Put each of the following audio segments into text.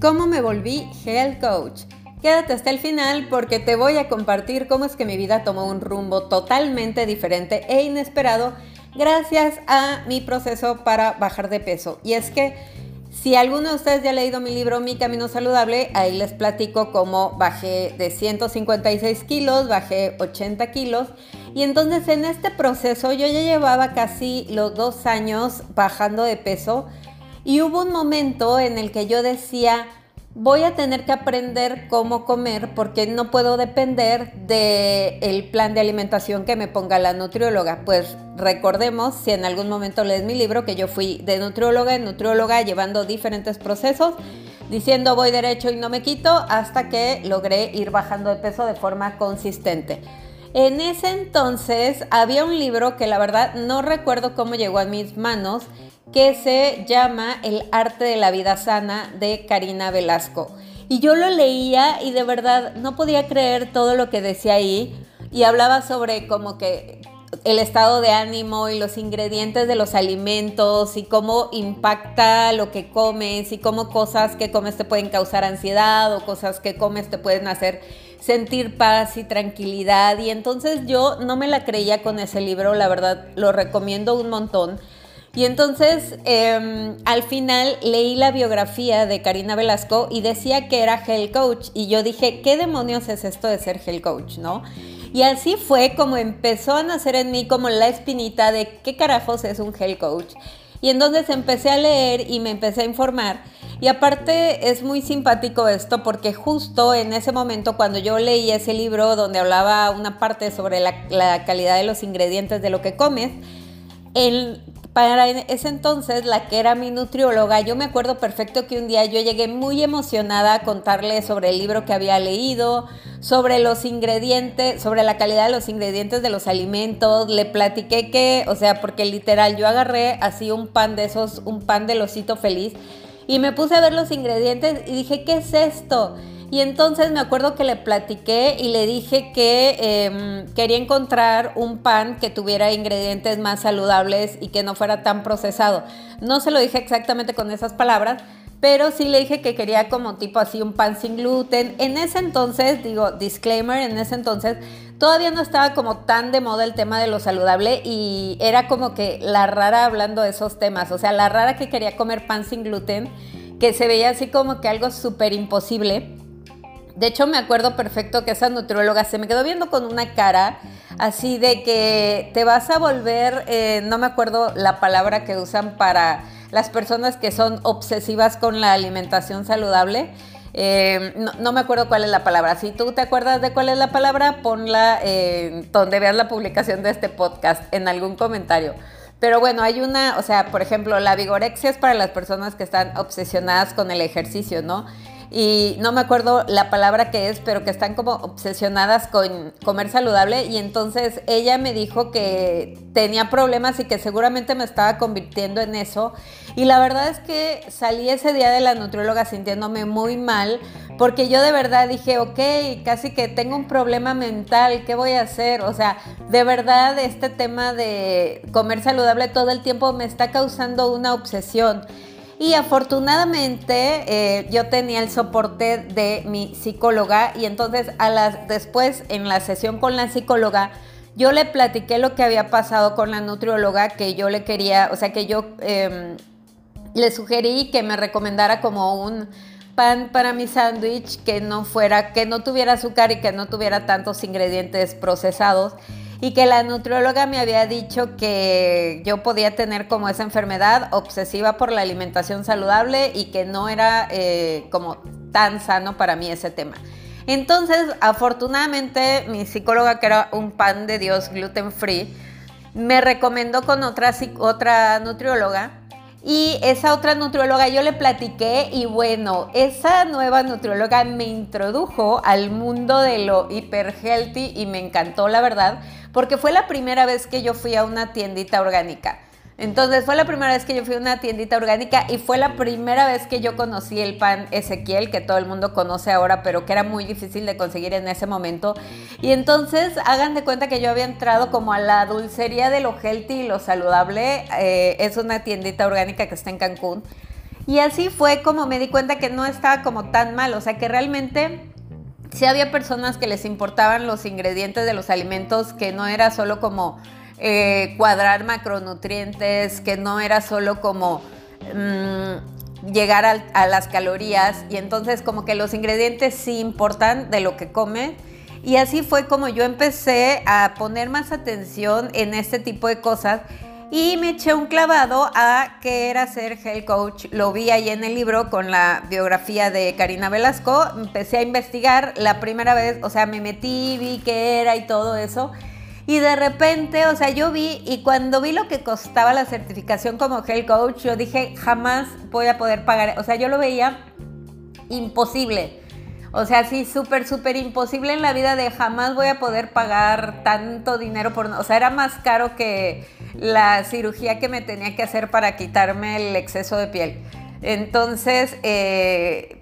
¿Cómo me volví Health Coach? Quédate hasta el final porque te voy a compartir cómo es que mi vida tomó un rumbo totalmente diferente e inesperado gracias a mi proceso para bajar de peso. Y es que si alguno de ustedes ya ha leído mi libro Mi Camino Saludable, ahí les platico cómo bajé de 156 kilos, bajé 80 kilos. Y entonces en este proceso yo ya llevaba casi los dos años bajando de peso. Y hubo un momento en el que yo decía, voy a tener que aprender cómo comer porque no puedo depender del plan de alimentación que me ponga la nutrióloga. Pues recordemos, si en algún momento lees mi libro, que yo fui de nutrióloga en nutrióloga llevando diferentes procesos, diciendo voy derecho y no me quito, hasta que logré ir bajando de peso de forma consistente. En ese entonces había un libro que la verdad no recuerdo cómo llegó a mis manos, que se llama El arte de la vida sana de Karina Velasco. Y yo lo leía y de verdad no podía creer todo lo que decía ahí y hablaba sobre como que el estado de ánimo y los ingredientes de los alimentos y cómo impacta lo que comes y cómo cosas que comes te pueden causar ansiedad o cosas que comes te pueden hacer sentir paz y tranquilidad. Y entonces yo no me la creía con ese libro, la verdad lo recomiendo un montón y entonces em, al final leí la biografía de Karina Velasco y decía que era Hell Coach. Y yo dije, ¿qué demonios es esto de ser Hell Coach? ¿No? Y así fue como empezó a nacer en mí como la espinita de qué carajos es un Hell Coach. Y entonces empecé a leer y me empecé a informar. Y aparte es muy simpático esto porque justo en ese momento cuando yo leí ese libro donde hablaba una parte sobre la, calidad de los ingredientes de lo que comes, el para ese entonces, la que era mi nutrióloga, yo me acuerdo perfecto que un día yo llegué muy emocionada a contarle sobre el libro que había leído, sobre los ingredientes, sobre la calidad de los ingredientes de los alimentos. Le platiqué que, o sea, porque literal yo agarré así un pan de esos, un pan de osito feliz, y me puse a ver los ingredientes y dije, ¿qué es esto? Y entonces me acuerdo que le platiqué y le dije que em, quería encontrar un pan que tuviera ingredientes más saludables y que no fuera tan procesado. No se lo dije exactamente con esas palabras, pero sí le dije que quería como tipo así un pan sin gluten. En ese entonces, digo, disclaimer, en ese entonces todavía no estaba como tan de moda el tema de lo saludable y era como que la rara hablando de esos temas, o sea, la rara que quería comer pan sin gluten, que se veía así como que algo súper imposible. De hecho, me acuerdo perfecto que esa nutrióloga se me quedó viendo con una cara así de que te vas a volver, eh, no me acuerdo la palabra que usan para las personas que son obsesivas con la alimentación saludable. Eh, no, me acuerdo cuál es la palabra. Si tú te acuerdas de cuál es la palabra, ponla eh, donde veas la publicación de este podcast, en algún comentario. Pero bueno, hay una, o sea, por ejemplo, la vigorexia es para las personas que están obsesionadas con el ejercicio, ¿no? Y no me acuerdo la palabra que es, pero que están como obsesionadas con comer saludable y entonces ella me dijo que tenía problemas y que seguramente me estaba convirtiendo en eso y la verdad es que salí ese día de la nutrióloga sintiéndome muy mal porque yo de verdad dije, ok, casi que tengo un problema mental, ¿qué voy a hacer? O sea, de verdad este tema de comer saludable todo el tiempo me está causando una obsesión. Y afortunadamente eh, yo tenía el soporte de mi psicóloga y entonces a las, después en la sesión con la psicóloga yo le platiqué lo que había pasado con la nutrióloga, que yo le quería, o sea que yo em, le sugerí que me recomendara como un pan para mi sándwich que no fuera, que no tuviera azúcar y que no tuviera tantos ingredientes procesados y que la nutrióloga me había dicho que yo podía tener como esa enfermedad obsesiva por la alimentación saludable y que no era eh, como tan sano para mí ese tema. Entonces, afortunadamente, mi psicóloga, que era un pan de Dios gluten free, me recomendó con otra, otra nutrióloga y esa otra nutrióloga yo le platiqué y bueno, esa nueva nutrióloga me introdujo al mundo de lo hiper healthy y me encantó la verdad, porque fue la primera vez que yo fui a una tiendita orgánica. Entonces fue la primera vez que yo fui a una tiendita orgánica y fue la primera vez que yo conocí el pan Ezequiel, que todo el mundo conoce ahora, pero que era muy difícil de conseguir en ese momento. Y entonces hagan de cuenta que yo había entrado como a la dulcería de lo healthy y lo saludable. Eh, es una tiendita orgánica que está en Cancún. Y así fue como me di cuenta que no estaba como tan mal, o sea que realmente sí había personas que les importaban los ingredientes de los alimentos, que no era solo como eh, cuadrar macronutrientes, que no era solo como mm, llegar a, las calorías y entonces como que los ingredientes sí importan de lo que come. Y así fue como yo empecé a poner más atención en este tipo de cosas y me eché un clavado a qué era ser health coach. Lo vi ahí en el libro con la biografía de Karina Velasco. Empecé a investigar la primera vez, o sea, me metí, vi qué era y todo eso. Y de repente, o sea, yo vi y cuando vi lo que costaba la certificación como health coach, yo dije, jamás voy a poder pagar. O sea, yo lo veía imposible. O sea, sí, súper, súper imposible en la vida de jamás voy a poder pagar tanto dinero por... O sea, era más caro que la cirugía que me tenía que hacer para quitarme el exceso de piel. Entonces, eh,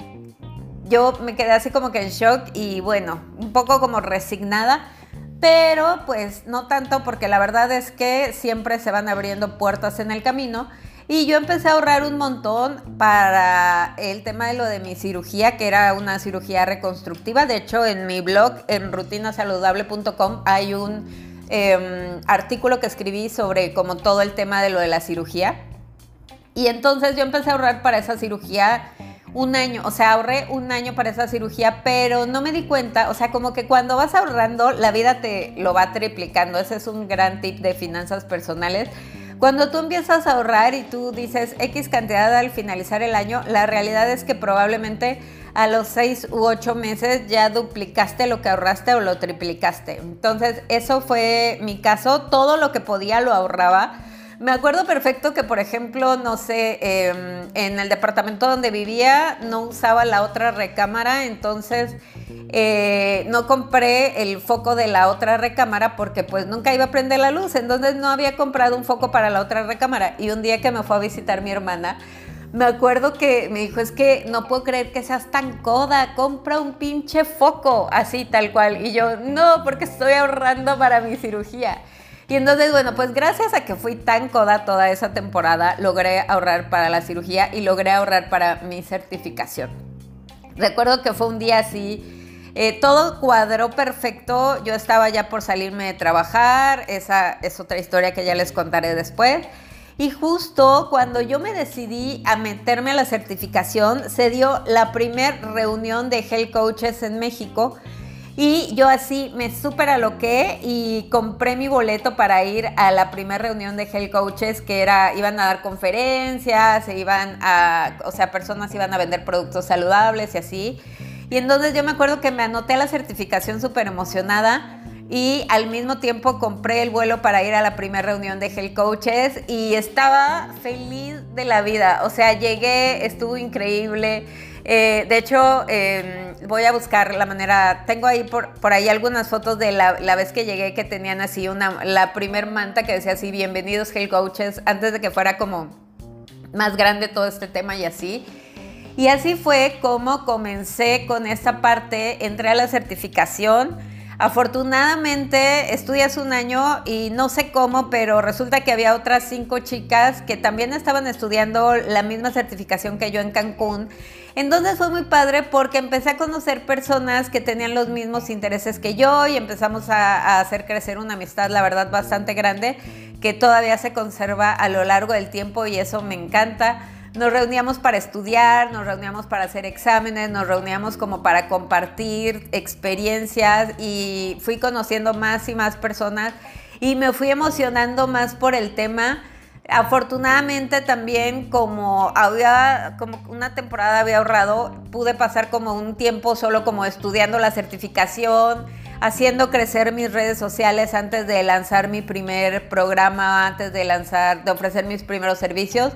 yo me quedé así como que en shock y bueno, un poco como resignada pero pues no tanto porque la verdad es que siempre se van abriendo puertas en el camino. Y yo empecé a ahorrar un montón para el tema de lo de mi cirugía, que era una cirugía reconstructiva. De hecho, en mi blog, en rutinasaludable.com, hay un em, artículo que escribí sobre como todo el tema de lo de la cirugía. Y entonces yo empecé a ahorrar para esa cirugía un año, o sea, ahorré un año para esa cirugía, pero no me di cuenta, o sea, como que cuando vas ahorrando, la vida te lo va triplicando. Ese es un gran tip de finanzas personales. Cuando tú empiezas a ahorrar y tú dices X cantidad al finalizar el año, la realidad es que probablemente a los seis u ocho meses ya duplicaste lo que ahorraste o lo triplicaste. Entonces, eso fue mi caso. Todo lo que podía lo ahorraba me acuerdo perfecto que, por ejemplo, no sé, em, en el departamento donde vivía no usaba la otra recámara, entonces eh, no compré el foco de la otra recámara porque pues nunca iba a prender la luz, entonces no había comprado un foco para la otra recámara. Y un día que me fue a visitar mi hermana, me acuerdo que me dijo, es que no puedo creer que seas tan coda, compra un pinche foco, así tal cual. Y yo, no, porque estoy ahorrando para mi cirugía. Y entonces, bueno, pues gracias a que fui tan coda toda esa temporada, logré ahorrar para la cirugía y logré ahorrar para mi certificación. Recuerdo que fue un día así, eh, todo cuadró perfecto, yo estaba ya por salirme de trabajar, esa es otra historia que ya les contaré después. Y justo cuando yo me decidí a meterme a la certificación, se dio la primera reunión de Health Coaches en México y yo así me súper aloqué y compré mi boleto para ir a la primera reunión de Health Coaches, que era, iban a dar conferencias, se iban a, o sea, personas iban a vender productos saludables y así. Y entonces yo me acuerdo que me anoté a la certificación súper emocionada y al mismo tiempo compré el vuelo para ir a la primera reunión de Health Coaches y estaba feliz de la vida. O sea, llegué, estuvo increíble. Eh, de hecho, em, voy a buscar la manera. Tengo ahí por, por ahí algunas fotos de la, la, vez que llegué que tenían así una, la primer manta que decía así, bienvenidos Health Coaches, antes de que fuera como más grande todo este tema y así. Y así fue como comencé con esta parte, entré a la certificación Afortunadamente estudias un año y no sé cómo, pero resulta que había otras cinco chicas que también estaban estudiando la misma certificación que yo en Cancún. Entonces fue muy padre porque empecé a conocer personas que tenían los mismos intereses que yo y empezamos a, a hacer crecer una amistad, la verdad, bastante grande, que todavía se conserva a lo largo del tiempo y eso me encanta nos reuníamos para estudiar, nos reuníamos para hacer exámenes, nos reuníamos como para compartir experiencias y fui conociendo más y más personas y me fui emocionando más por el tema. Afortunadamente también como había como una temporada había ahorrado, pude pasar como un tiempo solo como estudiando la certificación, haciendo crecer mis redes sociales antes de lanzar mi primer programa, antes de lanzar de ofrecer mis primeros servicios.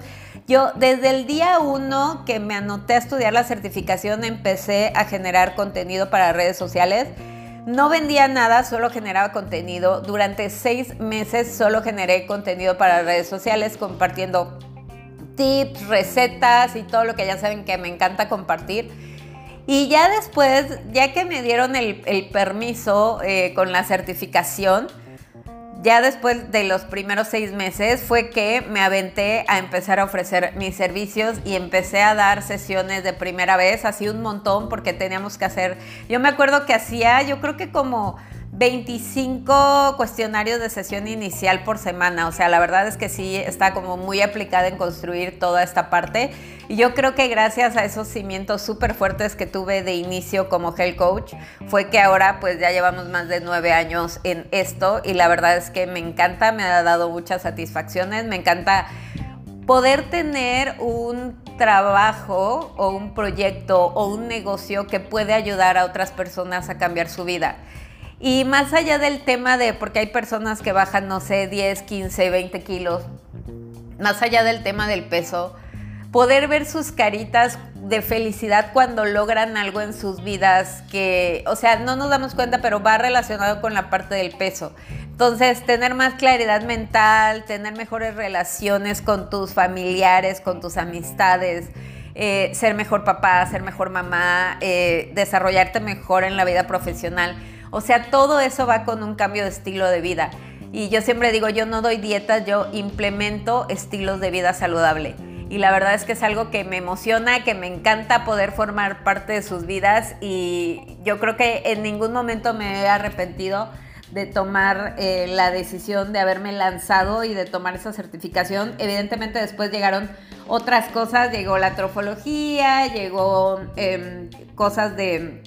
Yo desde el día uno que me anoté a estudiar la certificación empecé a generar contenido para redes sociales. No vendía nada, solo generaba contenido. Durante seis meses solo generé contenido para redes sociales compartiendo tips, recetas y todo lo que ya saben que me encanta compartir. Y ya después, ya que me dieron el, permiso eh, con la certificación, ya después de los primeros seis meses fue que me aventé a empezar a ofrecer mis servicios y empecé a dar sesiones de primera vez, así un montón porque teníamos que hacer, yo me acuerdo que hacía, yo creo que como 25 cuestionarios de sesión inicial por semana. O sea, la verdad es que sí está como muy aplicada en construir toda esta parte. Y yo creo que gracias a esos cimientos súper fuertes que tuve de inicio como health coach, fue que ahora pues ya llevamos más de nueve años en esto y la verdad es que me encanta, me ha dado muchas satisfacciones, me encanta poder tener un trabajo o un proyecto o un negocio que puede ayudar a otras personas a cambiar su vida. Y más allá del tema de, porque hay personas que bajan, no sé, 10, 15, 20 kilos, más allá del tema del peso, poder ver sus caritas de felicidad cuando logran algo en sus vidas que, o sea, no nos damos cuenta, pero va relacionado con la parte del peso. Entonces, tener más claridad mental, tener mejores relaciones con tus familiares, con tus amistades, eh, ser mejor papá, ser mejor mamá, eh, desarrollarte mejor en la vida profesional o sea, todo eso va con un cambio de estilo de vida. Y yo siempre digo, yo no doy dietas, yo implemento estilos de vida saludable. Y la verdad es que es algo que me emociona, que me encanta poder formar parte de sus vidas y yo creo que en ningún momento me he arrepentido de tomar eh, la decisión de haberme lanzado y de tomar esa certificación. Evidentemente después llegaron otras cosas, llegó la trofología, llegó em, cosas de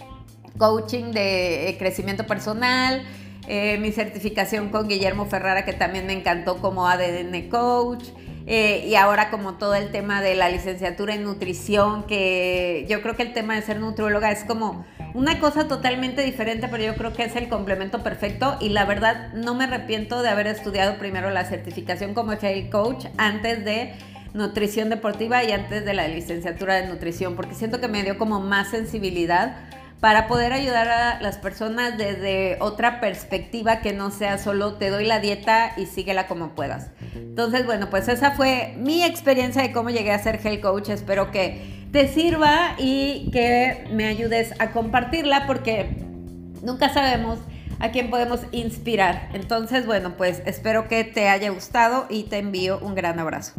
coaching de eh, crecimiento personal, eh, mi certificación con Guillermo Ferrara, que también me encantó como ADN Coach. Eh, y ahora como todo el tema de la licenciatura en nutrición, que yo creo que el tema de ser nutrióloga es como una cosa totalmente diferente, pero yo creo que es el complemento perfecto y la verdad no me arrepiento de haber estudiado primero la certificación como health coach antes de nutrición deportiva y antes de la licenciatura de nutrición, porque siento que me dio como más sensibilidad para poder ayudar a las personas desde otra perspectiva que no sea solo te doy la dieta y síguela como puedas. Entonces, bueno, pues esa fue mi experiencia de cómo llegué a ser health coach. Espero que te sirva y que me ayudes a compartirla porque nunca sabemos a quién podemos inspirar. Entonces, bueno, pues espero que te haya gustado y te envío un gran abrazo.